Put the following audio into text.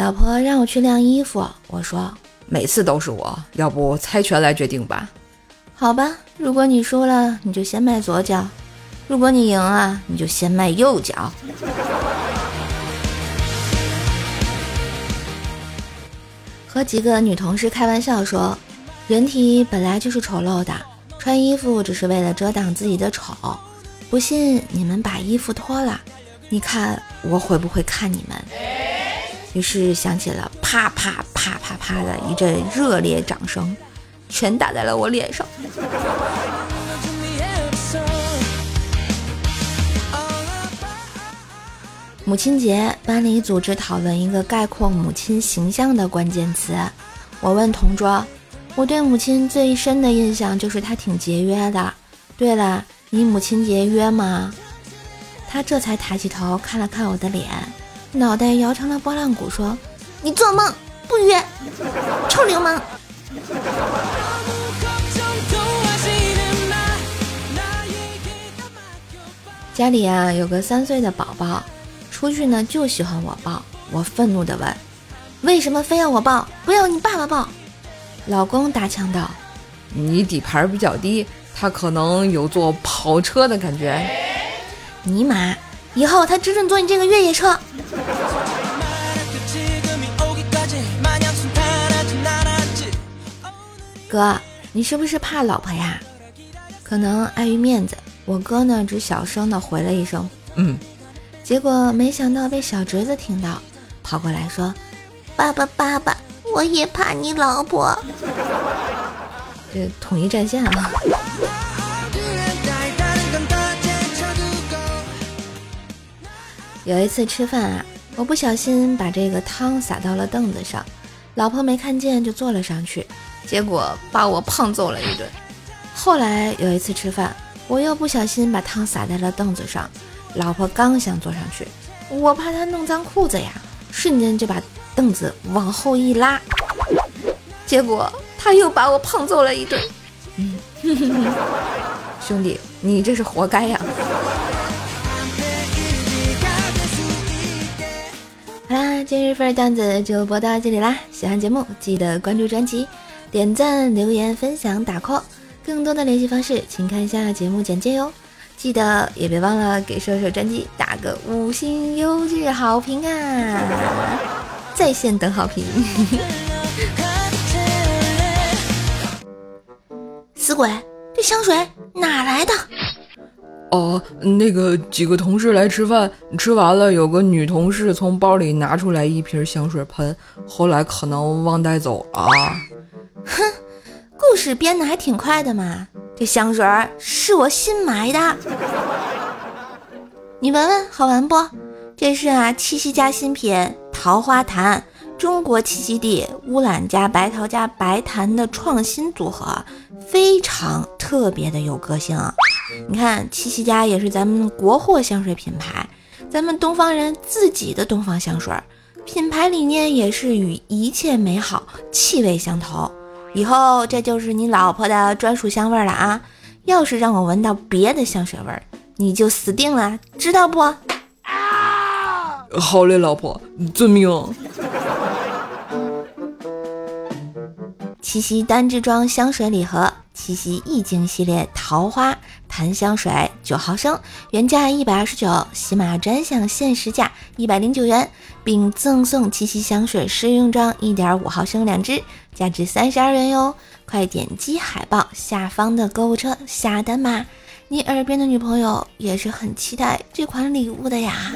老婆让我去晾衣服，我说每次都是我，要不猜拳来决定吧？好吧，如果你输了，你就先迈左脚；如果你赢了，你就先迈右脚。和几个女同事开玩笑说，人体本来就是丑陋的，穿衣服只是为了遮挡自己的丑。不信你们把衣服脱了，你看我会不会看你们？于是响起了啪啪啪啪啪的一阵热烈掌声，全打在了我脸上。母亲节，班里组织讨论一个概括母亲形象的关键词。我问同桌：“我对母亲最深的印象就是她挺节约的。对了，你母亲节约吗？”他这才抬起头看了看我的脸，脑袋摇成了拨浪鼓，说：“你做梦，不约，臭流氓！”家里啊有个三岁的宝宝。出去呢就喜欢我抱，我愤怒地问：“为什么非要我抱，不要你爸爸抱？”老公搭腔道：“你底盘比较低，他可能有坐跑车的感觉。”尼玛，以后他只准坐你这个越野车。哥，你是不是怕老婆呀？可能碍于面子，我哥呢只小声的回了一声：“嗯。”结果没想到被小侄子听到，跑过来说：“爸爸，爸爸，我也怕你老婆。”这统一战线啊！有一次吃饭啊，我不小心把这个汤洒到了凳子上，老婆没看见就坐了上去，结果把我胖揍了一顿。后来有一次吃饭，我又不小心把汤洒在了凳子上。老婆刚想坐上去，我怕她弄脏裤子呀，瞬间就把凳子往后一拉，结果他又把我胖揍了一顿。嗯，兄弟，你这是活该呀！今日份段子就播到这里啦，喜欢节目记得关注专辑，点赞、留言、分享、打 call，更多的联系方式请看一下节目简介哟。记得也别忘了给射手专辑打个五星优质好评啊！在线等好评。死鬼，这香水哪来的？哦，那个几个同事来吃饭，吃完了，有个女同事从包里拿出来一瓶香水喷，后来可能忘带走了。哼，故事编的还挺快的嘛。这香水是我新买的，你闻闻好闻不？这是啊，七夕家新品桃花潭，中国栖息地乌兰加白桃加白檀的创新组合，非常特别的有个性。你看，七夕家也是咱们国货香水品牌，咱们东方人自己的东方香水，品牌理念也是与一切美好气味相投。以后这就是你老婆的专属香味了啊！要是让我闻到别的香水味儿，你就死定了，知道不？啊好嘞，老婆，遵命。七夕单支装香水礼盒，七夕意境系列桃花檀香水九毫升，原价一百二十九，喜马专享限时价一百零九元，并赠送七夕香水试用装一点五毫升两支，价值三十二元哟！快点击海报下方的购物车下单吧，你耳边的女朋友也是很期待这款礼物的呀。